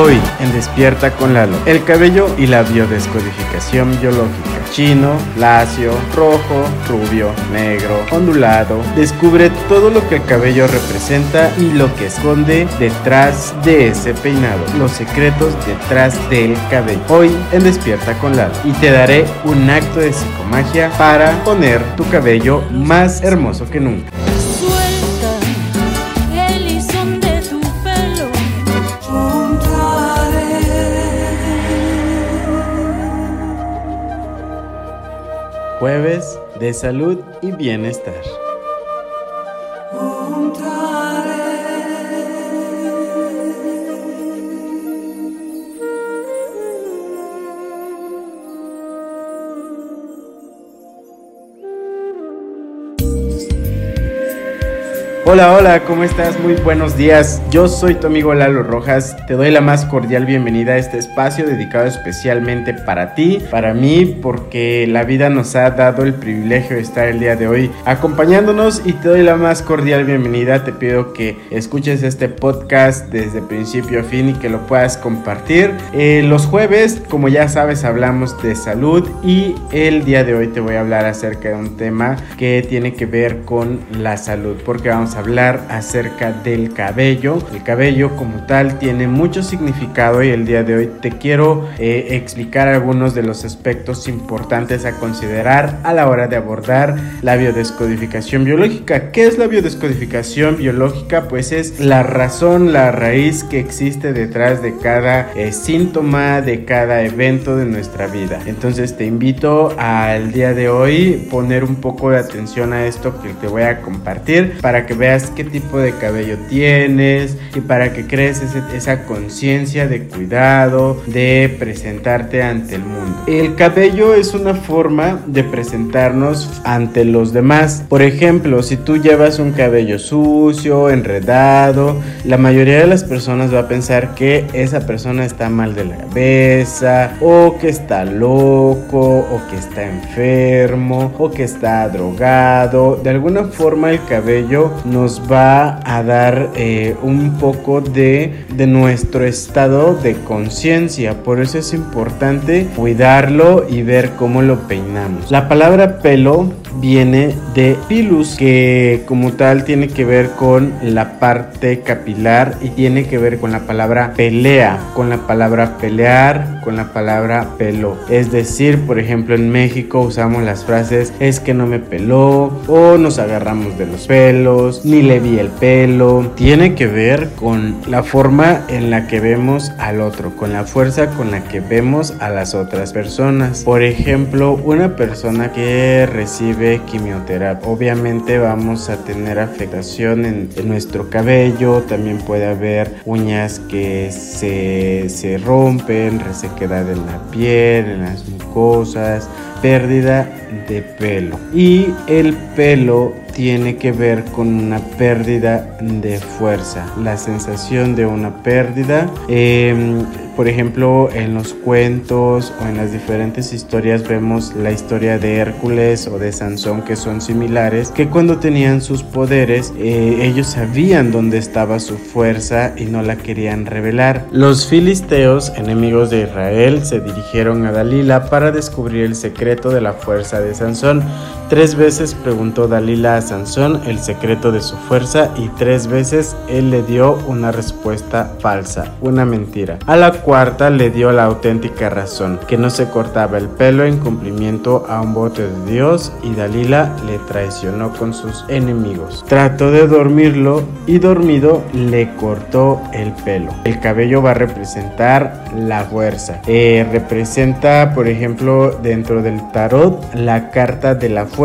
Hoy en Despierta con Lalo, el cabello y la biodescodificación biológica. Chino, lacio, rojo, rubio, negro, ondulado. Descubre todo lo que el cabello representa y lo que esconde detrás de ese peinado. Los secretos detrás del cabello. Hoy en Despierta con Lalo. Y te daré un acto de psicomagia para poner tu cabello más hermoso que nunca. Jueves de salud y bienestar. Hola, hola, ¿cómo estás? Muy buenos días. Yo soy tu amigo Lalo Rojas. Te doy la más cordial bienvenida a este espacio dedicado especialmente para ti, para mí, porque la vida nos ha dado el privilegio de estar el día de hoy acompañándonos y te doy la más cordial bienvenida. Te pido que escuches este podcast desde principio a fin y que lo puedas compartir. Eh, los jueves, como ya sabes, hablamos de salud y el día de hoy te voy a hablar acerca de un tema que tiene que ver con la salud, porque vamos a hablar acerca del cabello. El cabello como tal tiene mucho significado y el día de hoy te quiero eh, explicar algunos de los aspectos importantes a considerar a la hora de abordar la biodescodificación biológica. ¿Qué es la biodescodificación biológica? Pues es la razón, la raíz que existe detrás de cada eh, síntoma, de cada evento de nuestra vida. Entonces te invito al día de hoy poner un poco de atención a esto que te voy a compartir para que veas qué tipo de cabello tienes y para que crees esa conciencia de cuidado, de presentarte ante el mundo. El cabello es una forma de presentarnos ante los demás. Por ejemplo, si tú llevas un cabello sucio, enredado, la mayoría de las personas va a pensar que esa persona está mal de la cabeza o que está loco o que está enfermo o que está drogado. De alguna forma el cabello no nos va a dar eh, un poco de, de nuestro estado de conciencia. Por eso es importante cuidarlo y ver cómo lo peinamos. La palabra pelo viene de pilus, que como tal tiene que ver con la parte capilar y tiene que ver con la palabra pelea, con la palabra pelear, con la palabra pelo. Es decir, por ejemplo, en México usamos las frases es que no me peló o nos agarramos de los pelos, ni le vi el pelo. Tiene que ver con la forma en la que vemos al otro, con la fuerza con la que vemos a las otras personas. Por ejemplo, una persona que recibe quimioterapia. Obviamente vamos a tener afectación en, nuestro cabello, también puede haber uñas que se, se rompen, resequedad en la piel, en las mucosas, pérdida de pelo. Y el pelo tiene que ver con una pérdida de fuerza, la sensación de una pérdida. Em, por ejemplo, en los cuentos o en las diferentes historias vemos la historia de Hércules o de Sansón que son similares, que cuando tenían sus poderes eh, ellos sabían dónde estaba su fuerza y no la querían revelar. Los filisteos, enemigos de Israel, se dirigieron a Dalila para descubrir el secreto de la fuerza de Sansón. Tres veces preguntó Dalila a Sansón el secreto de su fuerza y tres veces él le dio una respuesta falsa, una mentira. A la cuarta le dio la auténtica razón, que no se cortaba el pelo en cumplimiento a un voto de Dios y Dalila le traicionó con sus enemigos. Trató de dormirlo y dormido le cortó el pelo. El cabello va a representar la fuerza. Eh, representa, por ejemplo, dentro del tarot, la carta de la fuerza,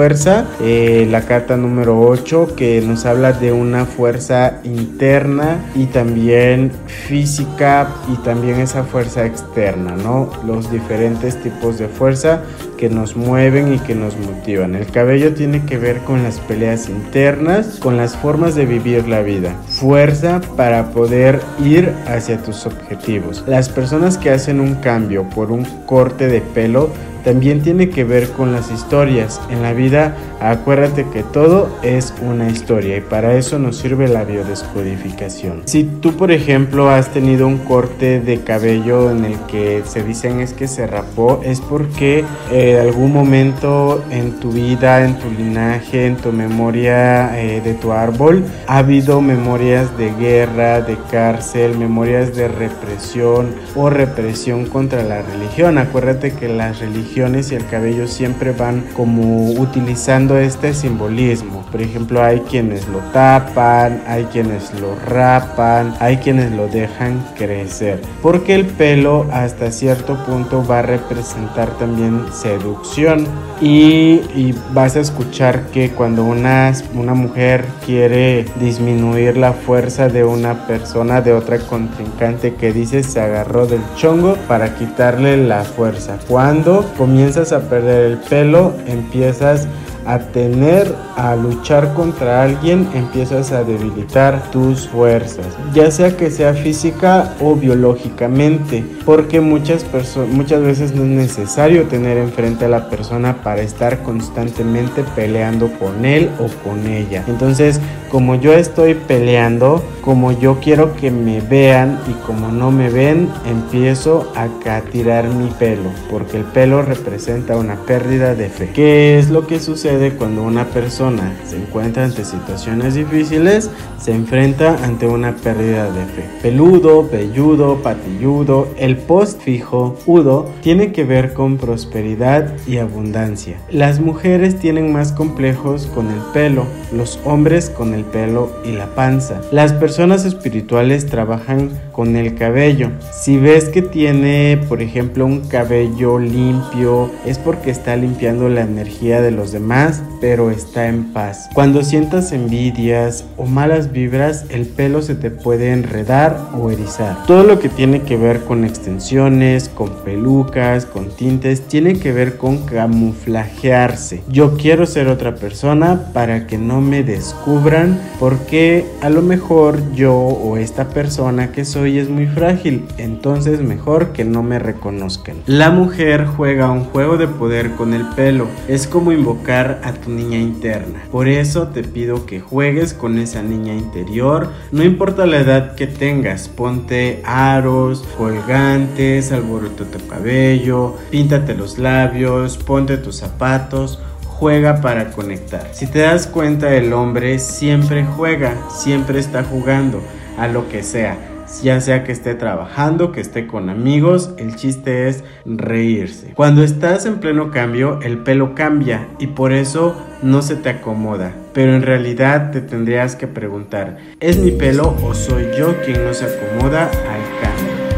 eh, la carta número 8 que nos habla de una fuerza interna y también física y también esa fuerza externa, ¿no? Los diferentes tipos de fuerza que nos mueven y que nos motivan. El cabello tiene que ver con las peleas internas, con las formas de vivir la vida. Fuerza para poder ir hacia tus objetivos. Las personas que hacen un cambio por un corte de pelo también tiene que ver con las historias. En la vida, acuérdate que todo es una historia y para eso nos sirve la biodescodificación. Si tú, por ejemplo, has tenido un corte de cabello en el que se dicen es que se rapó, es porque en eh, algún momento en tu vida, en tu linaje, en tu memoria eh, de tu árbol, ha habido memorias de guerra, de cárcel, memorias de represión o represión contra la religión. Acuérdate que las religiones y el cabello siempre van como utilizando este simbolismo. Por ejemplo, hay quienes lo tapan, hay quienes lo rapan, hay quienes lo dejan crecer. Porque el pelo hasta cierto punto va a representar también y vas a escuchar que cuando una, una mujer quiere disminuir la fuerza de una persona, de otra contrincante que dice se agarró del chongo para quitarle la fuerza. Cuando comienzas a perder el pelo, empiezas a tener, a luchar contra alguien, empiezas a debilitar tus fuerzas, ya sea que sea física o biológicamente, porque muchas, muchas veces no es necesario tener enfrente a la persona para estar constantemente peleando con él o con ella. Entonces, como yo estoy peleando, como yo quiero que me vean y como no me ven, empiezo a tirar mi pelo, porque el pelo representa una pérdida de fe. ¿Qué es lo que sucede? cuando una persona se encuentra ante situaciones difíciles, se enfrenta ante una pérdida de fe. Peludo, velludo, patilludo, el post fijo, udo, tiene que ver con prosperidad y abundancia. Las mujeres tienen más complejos con el pelo, los hombres con el pelo y la panza. Las personas espirituales trabajan con el cabello. Si ves que tiene, por ejemplo, un cabello limpio, es porque está limpiando la energía de los demás pero está en paz. Cuando sientas envidias o malas vibras, el pelo se te puede enredar o erizar. Todo lo que tiene que ver con extensiones, con pelucas, con tintes, tiene que ver con camuflajearse. Yo quiero ser otra persona para que no me descubran porque a lo mejor yo o esta persona que soy es muy frágil, entonces mejor que no me reconozcan. La mujer juega un juego de poder con el pelo, es como invocar a tu niña interna. Por eso te pido que juegues con esa niña interior, no importa la edad que tengas, ponte aros, colgantes, alboroto tu cabello, píntate los labios, ponte tus zapatos juega para conectar. Si te das cuenta, el hombre siempre juega, siempre está jugando a lo que sea ya sea que esté trabajando, que esté con amigos, el chiste es reírse. Cuando estás en pleno cambio, el pelo cambia y por eso no se te acomoda. Pero en realidad te tendrías que preguntar, ¿es mi pelo o soy yo quien no se acomoda al?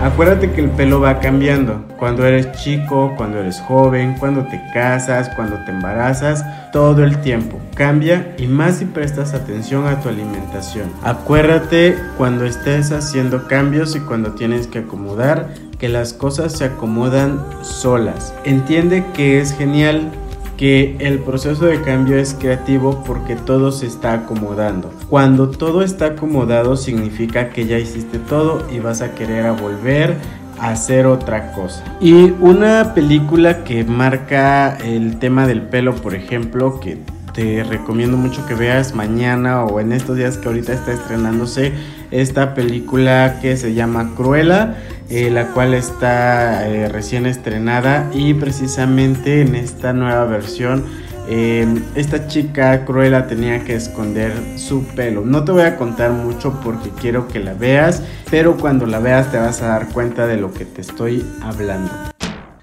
Acuérdate que el pelo va cambiando. Cuando eres chico, cuando eres joven, cuando te casas, cuando te embarazas, todo el tiempo. Cambia y más si prestas atención a tu alimentación. Acuérdate cuando estés haciendo cambios y cuando tienes que acomodar, que las cosas se acomodan solas. Entiende que es genial que el proceso de cambio es creativo porque todo se está acomodando. Cuando todo está acomodado significa que ya hiciste todo y vas a querer volver a hacer otra cosa. Y una película que marca el tema del pelo, por ejemplo, que te recomiendo mucho que veas mañana o en estos días que ahorita está estrenándose esta película que se llama Cruella eh, la cual está eh, recién estrenada y precisamente en esta nueva versión em, esta chica Cruella tenía que esconder su pelo. No te voy a contar mucho porque quiero que la veas, pero cuando la veas te vas a dar cuenta de lo que te estoy hablando.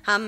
A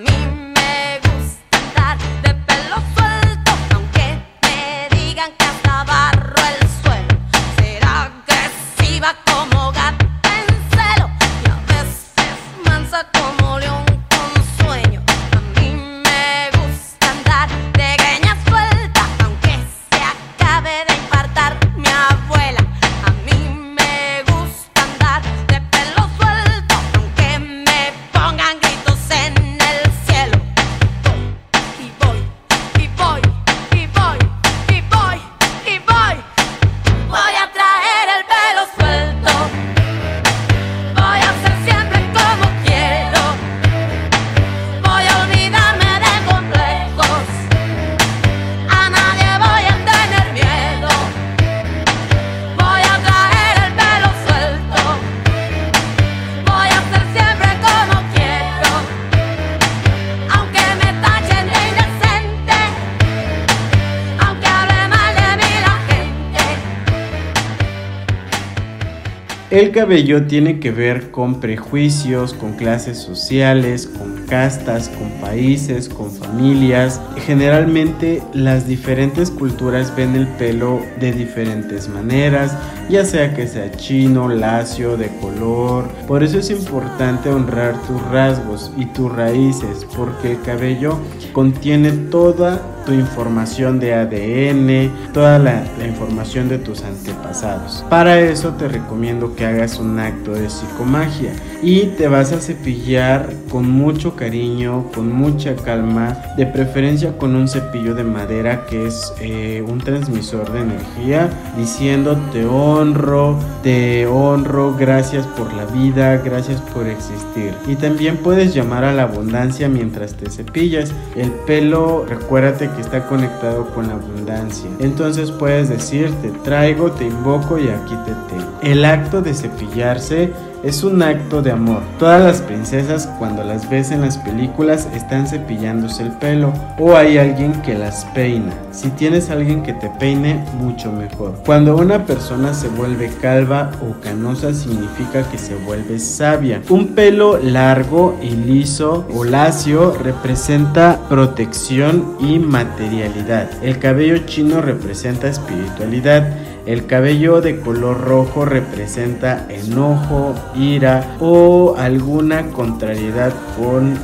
El cabello tiene que ver con prejuicios, con clases sociales, con castas, con países, con familias. Generalmente las diferentes culturas ven el pelo de diferentes maneras, ya sea que sea chino, lacio, de color. Por eso es importante honrar tus rasgos y tus raíces, porque el cabello contiene toda tu información de ADN, toda la, información de tus antepasados. Para eso te recomiendo que hagas un acto de psicomagia y te vas a cepillar con mucho cariño, con mucha calma, de preferencia con un cepillo de madera que es eh, un transmisor de energía, diciendo te honro, te honro, gracias por la vida, gracias por existir. Y también puedes llamar a la abundancia mientras te cepillas. El pelo, recuérdate que está conectado con la abundancia. Entonces puedes decir, te traigo, te invoco y aquí te tengo. El acto de cepillarse es un acto de amor. Todas las princesas cuando las ves en las películas están cepillándose el pelo o hay alguien que las peina. Si tienes alguien que te peine, mucho mejor. Cuando una persona se vuelve calva o canosa significa que se vuelve sabia. Un pelo largo y liso o lacio representa protección y materialidad. El cabello chino representa espiritualidad. El cabello de color rojo representa enojo, ira o alguna contrariedad con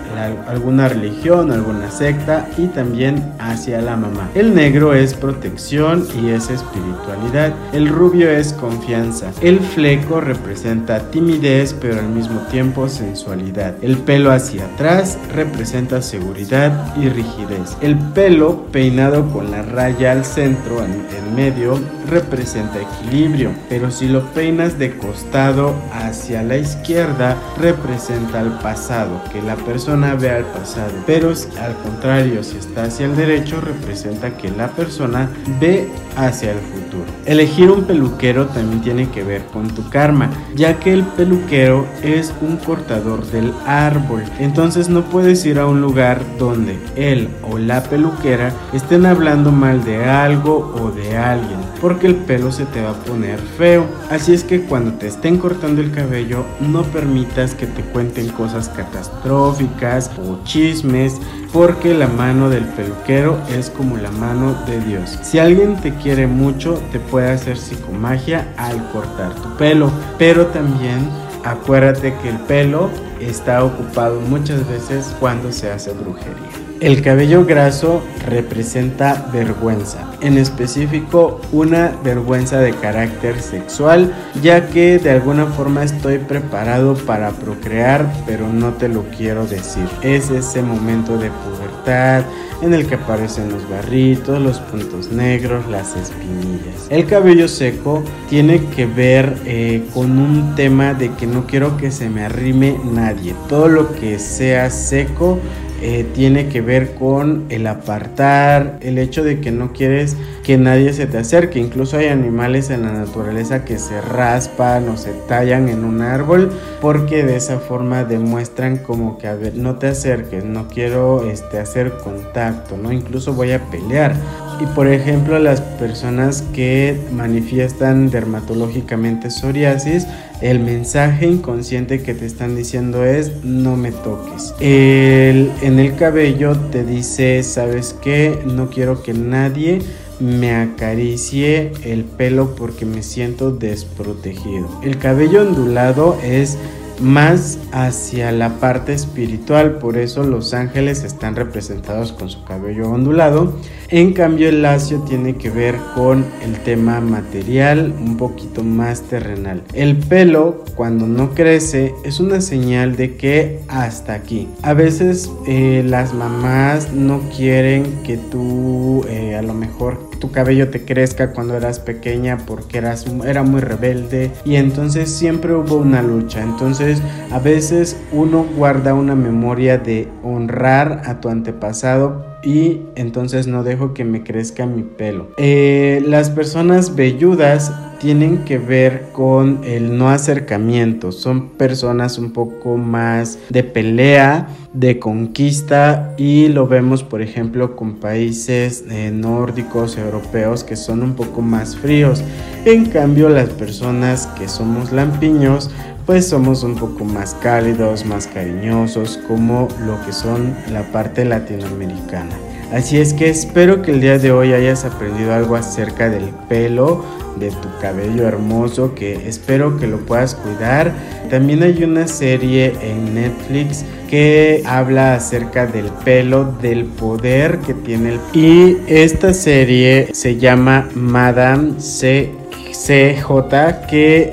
alguna religión, alguna secta y también hacia la mamá. El negro es protección y es espiritualidad. El rubio es confianza. El fleco representa timidez pero al mismo tiempo sensualidad. El pelo hacia atrás representa seguridad y rigidez. El pelo peinado con la raya al centro en, en medio representa equilibrio, pero si lo peinas de costado hacia la izquierda, representa el pasado, que la persona vea el pasado, pero al contrario, si está hacia el derecho, representa que la persona ve hacia el futuro. Elegir un peluquero también tiene que ver con tu karma, ya que el peluquero es un cortador del árbol, entonces no puedes ir a un lugar donde él o la peluquera estén hablando mal de algo o de alguien, porque el pelo se te va a poner feo. Así es que cuando te estén cortando el cabello, no permitas que te cuenten cosas catastróficas o chismes, porque la mano del peluquero es como la mano de Dios. Si alguien te quiere mucho, te puede hacer psicomagia al cortar tu pelo, pero también acuérdate que el pelo está ocupado muchas veces cuando se hace brujería. El cabello graso representa vergüenza, en específico una vergüenza de carácter sexual, ya que de alguna forma estoy preparado para procrear, pero no te lo quiero decir. Es ese momento de pubertad en el que aparecen los barritos, los puntos negros, las espinillas. El cabello seco tiene que ver eh, con un tema de que no quiero que se me arrime nadie. Todo lo que sea seco eh, tiene que ver con el apartar, el hecho de que no quieres que nadie se te acerque. Incluso hay animales en la naturaleza que se raspan o se tallan en un árbol porque de esa forma demuestran como que a ver, no te acerques, no quiero este, hacer contacto, ¿no? Incluso voy a pelear. Y por ejemplo, las personas que manifiestan dermatológicamente psoriasis, el mensaje inconsciente que te están diciendo es no me toques. El, en el cabello te dice, ¿sabes qué? No quiero que nadie me acaricie el pelo porque me siento desprotegido. El cabello ondulado es más hacia la parte espiritual, por eso los ángeles están representados con su cabello ondulado. En cambio el lacio tiene que ver con el tema material, un poquito más terrenal. El pelo cuando no crece es una señal de que hasta aquí. A veces eh, las mamás no quieren que tú eh, a lo mejor tu cabello te crezca cuando eras pequeña porque eras, era muy rebelde y entonces siempre hubo una lucha. Entonces a veces uno guarda una memoria de honrar a tu antepasado y entonces no dejo que me crezca mi pelo. Eh, las personas velludas tienen que ver con el no acercamiento. Son personas un poco más de pelea, de conquista y lo vemos por ejemplo con países eh, nórdicos, europeos que son un poco más fríos. En cambio las personas que somos lampiños pues somos un poco más cálidos, más cariñosos como lo que son la parte latinoamericana. Así es que espero que el día de hoy hayas aprendido algo acerca del pelo, de tu cabello hermoso, que espero que lo puedas cuidar. También hay una serie en Netflix que habla acerca del pelo, del poder que tiene el Y esta serie se llama Madame C CJ que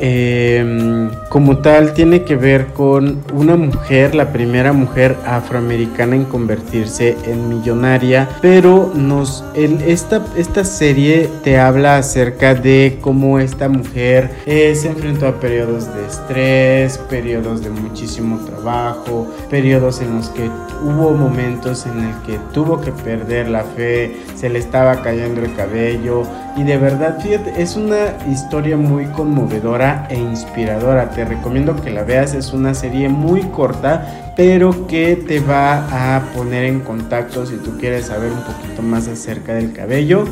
em, como tal tiene que ver con una mujer, la primera mujer afroamericana en convertirse en millonaria, pero nos esta, esta serie te habla acerca de cómo esta mujer eh, se enfrentó a periodos de estrés, periodos de muchísimo trabajo, periodos en los que hubo momentos en el que tuvo que perder la fe, se le estaba cayendo el cabello y de verdad, fíjate, es una historia muy conmovedora e inspiradora. Te recomiendo que la veas, es una serie muy corta, pero que te va a poner en contacto si tú quieres saber un poquito más acerca del cabello.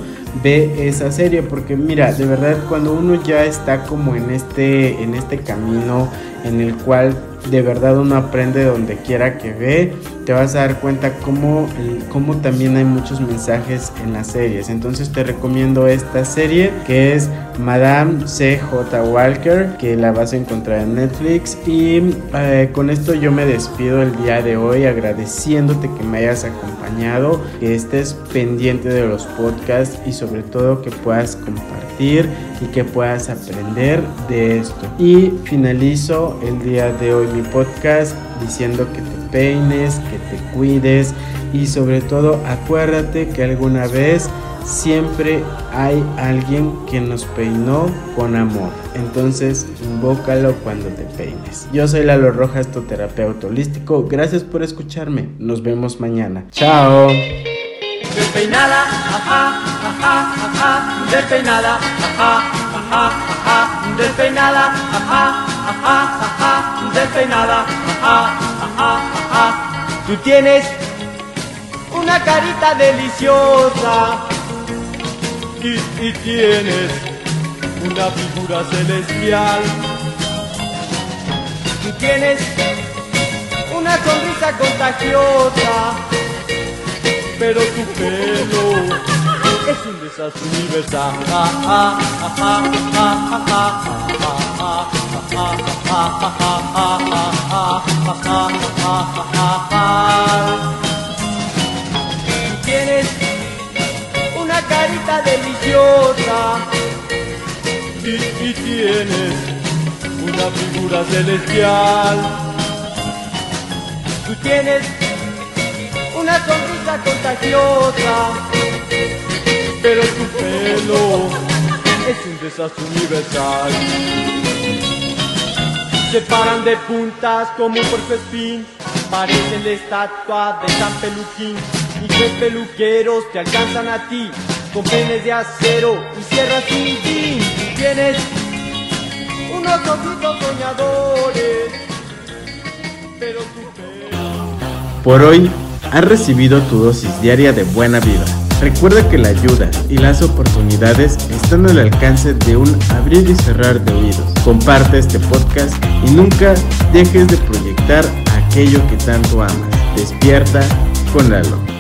Ve esa serie porque mira, de verdad cuando uno ya está como en este en este camino en el cual de verdad uno aprende donde quiera que ve, te vas a dar cuenta cómo, cómo también hay muchos mensajes en las series. Entonces te recomiendo esta serie que es Madame CJ Walker, que la vas a encontrar en Netflix. Y eh, con esto yo me despido el día de hoy agradeciéndote que me hayas acompañado, que estés pendiente de los podcasts y sobre todo que puedas compartir y que puedas aprender de esto. Y finalizo el día de hoy mi podcast diciendo que te peines, que te cuides y sobre todo acuérdate que alguna vez siempre hay alguien que nos peinó con amor. Entonces, invócalo cuando te peines. Yo soy Lalo Rojas, tu terapeuta holístico. Gracias por escucharme. Nos vemos mañana. Chao. Despeinada, despeinada, despeinada. Tú tienes una carita deliciosa y, y tienes una figura celestial. Tú tienes una sonrisa contagiosa pero tu pelo es un desastre universal. Tienes una carita deliciosa y, y tienes una figura celestial. Tú tienes una sonrisa contagiosa, pero tu pelo es un desastre universal. Se paran de puntas como un espín, parecen la estatua de San Peluquín, y tres peluqueros te alcanzan a ti, con penes de acero y sierras sin fin. Tienes unos ojitos soñadores, pero tu pelo... Por hoy Has recibido tu dosis diaria de buena vida. Recuerda que la ayuda y las oportunidades están al alcance de un abrir y cerrar de oídos. Comparte este podcast y nunca dejes de proyectar aquello que tanto amas. Despierta con Lalo.